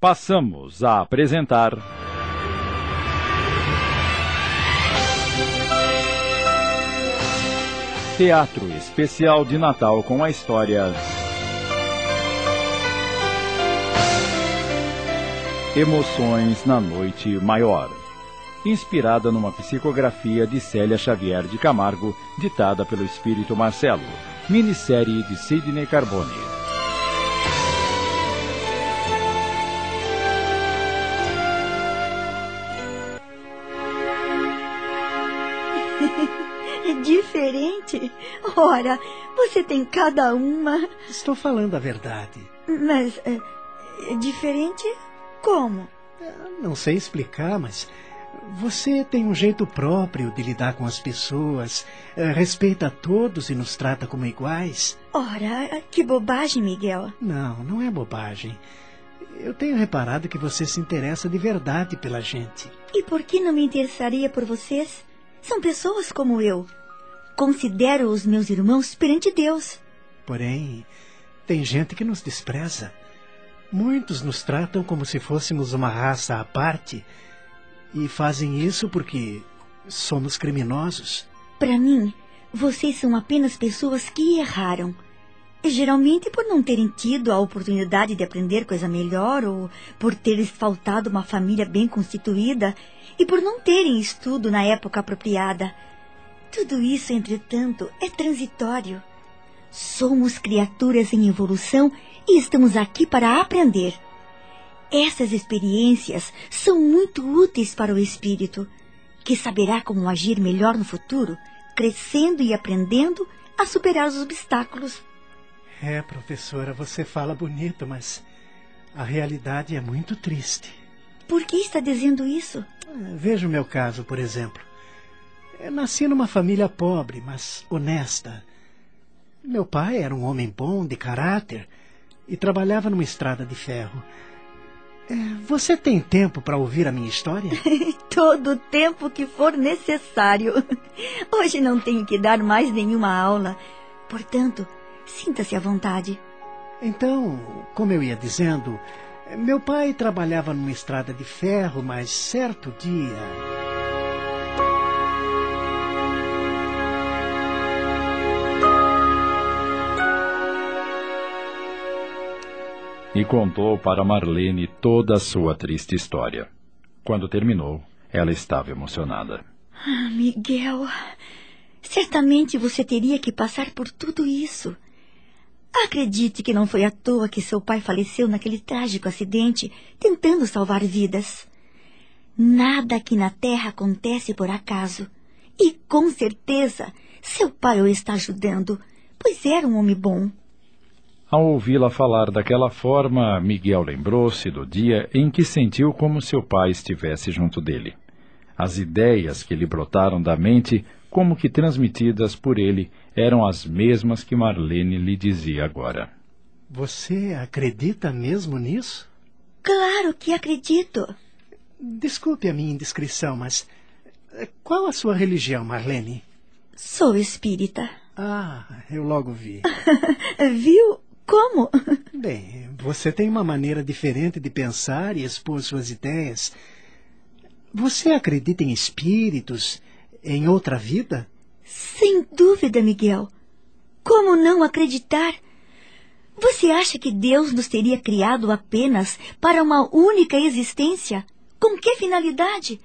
passamos a apresentar. Teatro Especial de Natal com a história. Emoções na Noite Maior. Inspirada numa psicografia de Célia Xavier de Camargo, ditada pelo espírito Marcelo. Minissérie de Sidney Carbone. Diferente? Ora, você tem cada uma. Estou falando a verdade. Mas. é, é diferente como? Não sei explicar, mas você tem um jeito próprio de lidar com as pessoas, eh, respeita a todos e nos trata como iguais. Ora, que bobagem, Miguel. Não, não é bobagem. Eu tenho reparado que você se interessa de verdade pela gente. E por que não me interessaria por vocês? São pessoas como eu. Considero os meus irmãos perante Deus. Porém, tem gente que nos despreza. Muitos nos tratam como se fôssemos uma raça à parte e fazem isso porque somos criminosos. Para mim, vocês são apenas pessoas que erraram. Geralmente por não terem tido a oportunidade de aprender coisa melhor ou por teres faltado uma família bem constituída e por não terem estudo na época apropriada. Tudo isso, entretanto, é transitório. Somos criaturas em evolução e estamos aqui para aprender. Essas experiências são muito úteis para o espírito, que saberá como agir melhor no futuro, crescendo e aprendendo a superar os obstáculos. É, professora, você fala bonito, mas a realidade é muito triste. Por que está dizendo isso? Eh, Veja o meu caso, por exemplo. Eu nasci numa família pobre, mas honesta. Meu pai era um homem bom, de caráter, e trabalhava numa estrada de ferro. Eh, Você tem tempo para ouvir a minha história? Todo o tempo que for necessário. Hoje não tenho que dar mais nenhuma aula. Portanto, sinta-se à vontade. Então, como eu ia dizendo, meu pai trabalhava numa estrada de ferro, mas certo dia. E contou para Marlene toda a sua triste história. Quando terminou, ela estava emocionada. Ah, Miguel, certamente você teria que passar por tudo isso. Acredite que não foi à toa que seu pai faleceu naquele trágico acidente, tentando salvar vidas. Nada aqui na Terra acontece por acaso. E com certeza seu pai o está ajudando, pois era um homem bom. Ao ouvi-la falar daquela forma, Miguel lembrou-se do dia em que sentiu como seu pai estivesse junto dele. As ideias que lhe brotaram da mente, como que transmitidas por ele, eram as mesmas que Marlene lhe dizia agora. Você acredita mesmo nisso? Claro que acredito. Desculpe a minha indiscrição, mas eh, qual a sua religião, Marlene? Sou espírita. Ah, eu logo vi. Viu? Como? Bem, você tem uma maneira diferente de pensar e expor suas ideias. Você acredita em espíritos, em outra vida? Sem dúvida, Miguel. Como não acreditar? Você acha que Deus nos teria criado apenas para uma única existência? Com que finalidade?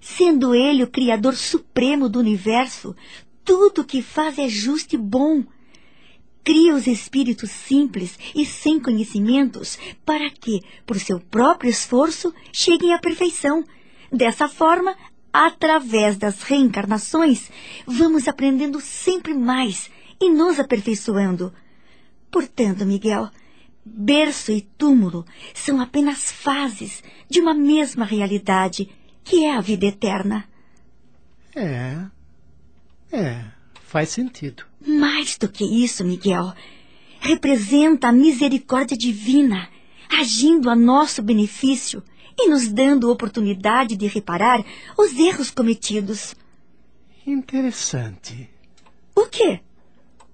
Sendo Ele o Criador Supremo do universo, tudo o que faz é justo e bom. Cria os espíritos simples e sem conhecimentos para que, por seu próprio esforço, cheguem à perfeição. Dessa forma, através das reencarnações, vamos aprendendo sempre mais e nos aperfeiçoando. Portanto, Miguel, berço e túmulo são apenas fases de uma mesma realidade, que é a vida eterna. É. É, faz sentido. Mais do que isso, Miguel, representa a misericórdia divina, agindo a nosso benefício e nos dando oportunidade de reparar os erros cometidos. Interessante. O quê?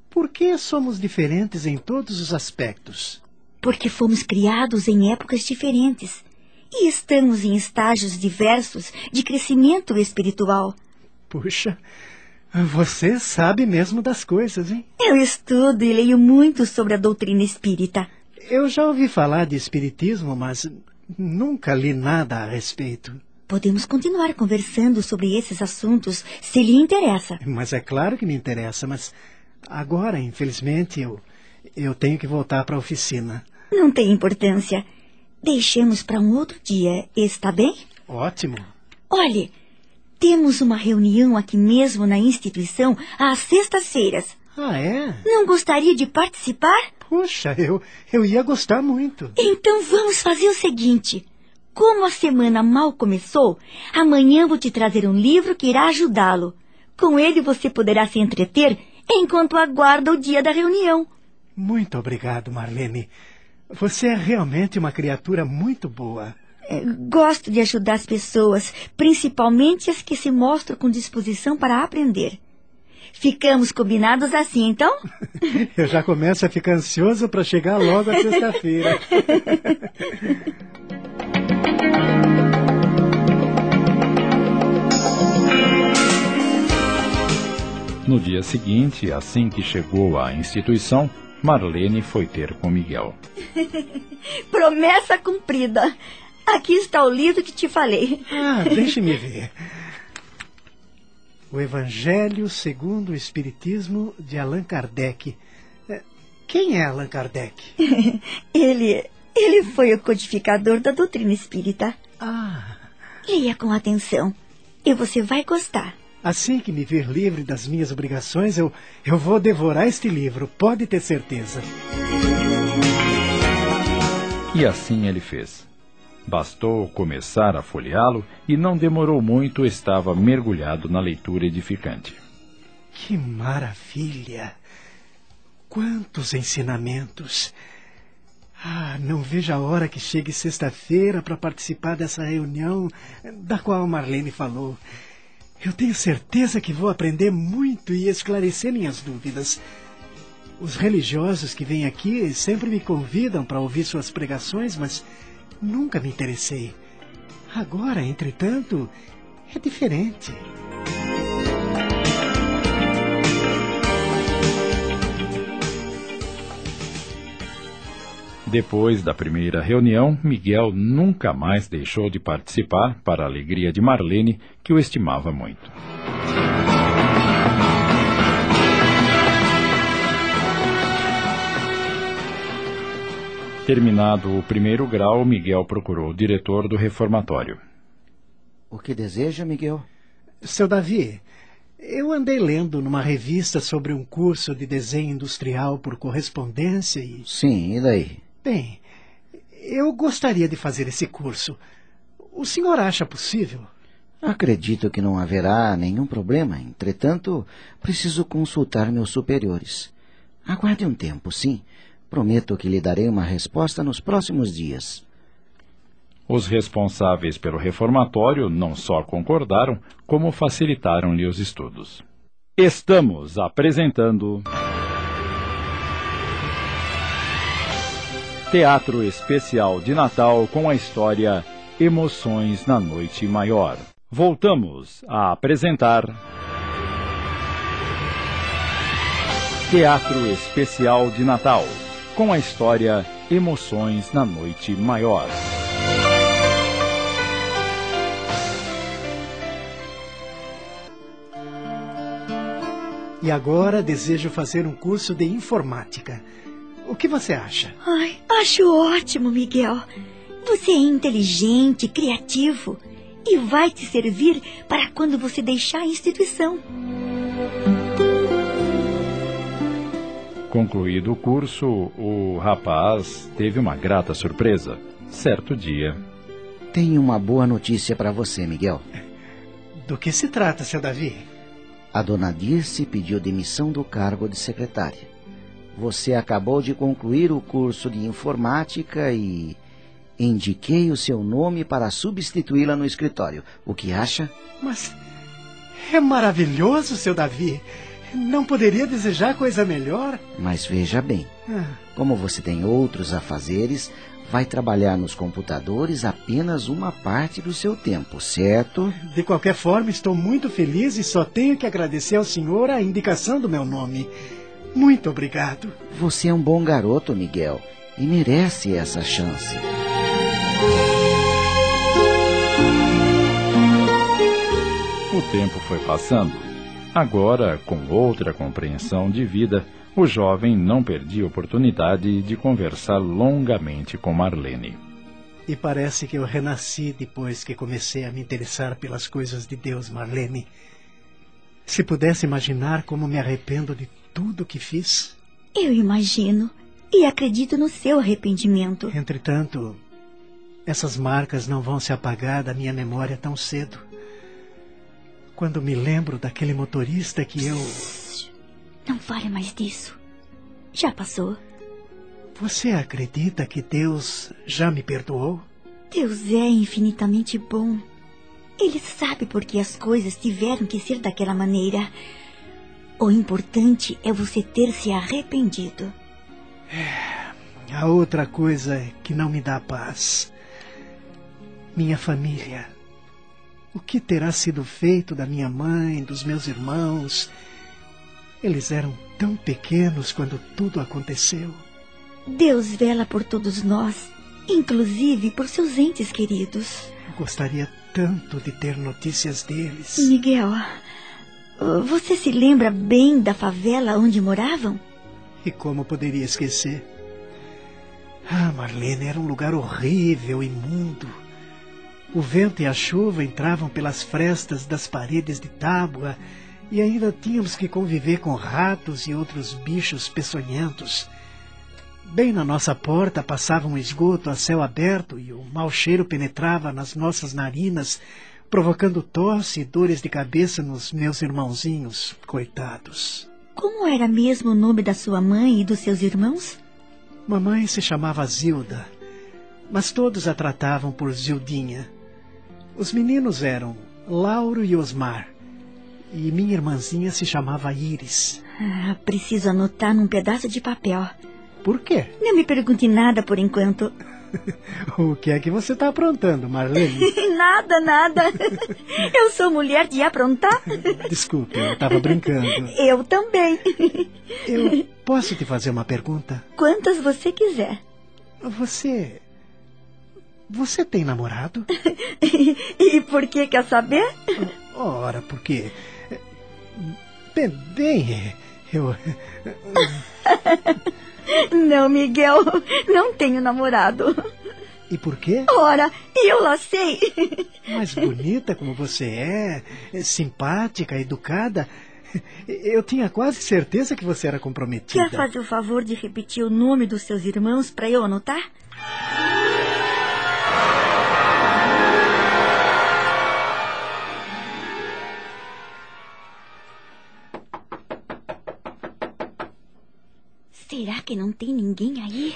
Por que somos diferentes em todos os aspectos? porque fomos criados em épocas diferentes e estamos em estágios diversos de crescimento espiritual. Puxa, você sabe mesmo das coisas, hein? Eu estudo e leio muito sobre a doutrina espírita. Eu já ouvi falar de espiritismo, mas nunca li nada a respeito. Podemos continuar conversando sobre esses assuntos se lhe interessa. Mas é claro que me interessa, mas agora, infelizmente, eu, eu tenho que voltar para a oficina. Não tem importância. Deixemos para um outro dia, está bem? Ótimo. Olhe, temos uma reunião aqui mesmo na instituição às sextas-feiras. Ah, é? Não gostaria de participar? Puxa, eu, eu ia gostar muito. Então vamos fazer o seguinte. Como a semana mal começou, amanhã vou te trazer um livro que irá ajudá-lo. Com ele você poderá se entreter enquanto aguarda o dia da reunião. Muito obrigado, Marlene. Você é realmente uma criatura muito boa. É, gosto de ajudar as pessoas, principalmente as que se mostram com disposição para aprender. Ficamos combinados assim, então? Eu já começo a ficar ansioso para chegar logo a sexta-feira. No dia seguinte, assim que chegou à instituição, Marlene foi ter com Miguel. Promessa cumprida. Aqui está o livro que te falei. Ah, deixe-me ver. O Evangelho segundo o Espiritismo de Allan Kardec. É, quem é Allan Kardec? ele, ele foi o codificador da doutrina espírita. Ah. Leia com atenção e você vai gostar. Assim que me ver livre das minhas obrigações, eu, eu vou devorar este livro, pode ter certeza. E assim ele fez. Bastou começar a folheá-lo e não demorou muito, estava mergulhado na leitura edificante. Que maravilha! Quantos ensinamentos! Ah, não vejo a hora que chegue sexta-feira para participar dessa reunião da qual Marlene falou. Eu tenho certeza que vou aprender muito e esclarecer minhas dúvidas. Os religiosos que vêm aqui sempre me convidam para ouvir suas pregações, mas nunca me interessei. Agora, entretanto, é diferente. Depois da primeira reunião, Miguel nunca mais deixou de participar, para a alegria de Marlene, que o estimava muito. Terminado o primeiro grau, Miguel procurou o diretor do reformatório. O que deseja, Miguel? Seu Davi, eu andei lendo numa revista sobre um curso de desenho industrial por correspondência e. Sim, e daí? Bem, eu gostaria de fazer esse curso. O senhor acha possível? Acredito que não haverá nenhum problema. Entretanto, preciso consultar meus superiores. Aguarde um tempo, sim. Prometo que lhe darei uma resposta nos próximos dias. Os responsáveis pelo reformatório não só concordaram, como facilitaram-lhe os estudos. Estamos apresentando. Teatro Especial de Natal com a história Emoções na Noite Maior. Voltamos a apresentar. Teatro Especial de Natal com a história Emoções na Noite Maior. E agora desejo fazer um curso de informática. O que você acha? Ai, acho ótimo, Miguel. Você é inteligente, criativo e vai te servir para quando você deixar a instituição. Concluído o curso, o rapaz teve uma grata surpresa. Certo dia. Tenho uma boa notícia para você, Miguel. Do que se trata, seu Davi? A dona Dirce pediu demissão do cargo de secretária. Você acabou de concluir o curso de informática e indiquei o seu nome para substituí-la no escritório. O que acha? Mas é maravilhoso, seu Davi. Não poderia desejar coisa melhor? Mas veja bem, Ah, como você tem outros afazeres, vai trabalhar nos computadores apenas uma parte do seu tempo, certo? de qualquer forma, estou muito feliz e só tenho que agradecer ao senhor a indicação do meu nome. Muito obrigado. Você é um bom garoto, Miguel, e merece essa chance. O tempo foi passando. Agora, com outra compreensão de vida, o jovem não perdia a oportunidade de conversar longamente com Marlene. E parece que eu renasci depois que comecei a me interessar pelas coisas de Deus, Marlene. Se pudesse imaginar como me arrependo de tudo que fiz. Eu imagino e acredito no seu arrependimento. Entretanto, essas marcas não vão se apagar da minha memória tão cedo. Quando me lembro daquele motorista que eu. Não fale mais disso. Já passou. Você acredita que Deus já me perdoou? Deus é infinitamente bom. Ele sabe por que as coisas tiveram que ser daquela maneira. O importante é você ter se arrependido. A outra coisa que não me dá paz. Minha família. O que terá sido feito da minha mãe, dos meus irmãos? Eles eram tão pequenos quando tudo aconteceu. Deus vela por todos nós, inclusive por seus entes queridos. Eu gostaria tanto de ter notícias deles. Miguel, você se lembra bem da favela onde moravam? E como poderia esquecer? Ah, Marlene, era um lugar horrível, imundo. O vento e a chuva entravam pelas frestas das paredes de tábua e ainda tínhamos que conviver com ratos e outros bichos peçonhentos. Bem na nossa porta passava um esgoto a céu aberto e o mau cheiro penetrava nas nossas narinas, provocando tosse e dores de cabeça nos meus irmãozinhos, coitados. Como era mesmo o nome da sua mãe e dos seus irmãos? Mamãe se chamava Zilda, mas todos a tratavam por Zildinha. Os meninos eram Lauro e Osmar, e minha irmãzinha se chamava Iris. Ah, preciso anotar num pedaço de papel. Por quê? Não me pergunte nada por enquanto. O que é que você está aprontando, Marlene? nada, nada. Eu sou mulher de aprontar. Desculpe, eu estava brincando. Eu também. Eu posso te fazer uma pergunta? Quantas você quiser. Você. Você tem namorado? E por que quer saber? Ora, porque. Bem, bem, eu. Não, Miguel, não tenho namorado. E por quê? Ora, eu lá sei. Mais bonita como você é, é simpática, educada. Eu tinha quase certeza que você era comprometida. Quer fazer o favor de repetir o nome dos seus irmãos para eu anotar? Será que não tem ninguém aí?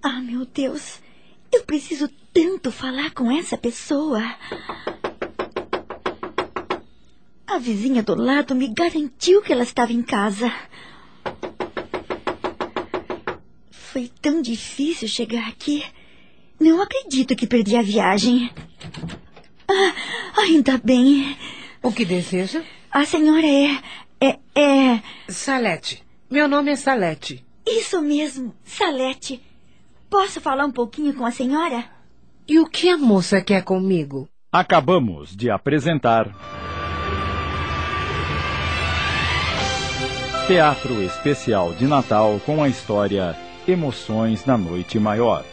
Ah, meu Deus, eu preciso tanto falar com essa pessoa. A vizinha do lado me garantiu que ela estava em casa. Foi tão difícil chegar aqui. Não acredito que perdi a viagem. Ah, ainda bem. O que deseja? A senhora é. É. É. Salete. Meu nome é Salete. Isso mesmo, Salete. Posso falar um pouquinho com a senhora? E o que a moça quer comigo? Acabamos de apresentar. Teatro Especial de Natal com a história Emoções na Noite Maior,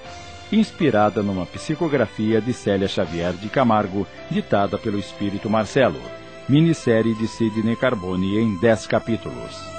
inspirada numa psicografia de Célia Xavier de Camargo, ditada pelo Espírito Marcelo, minissérie de Sidney Carbone em 10 capítulos.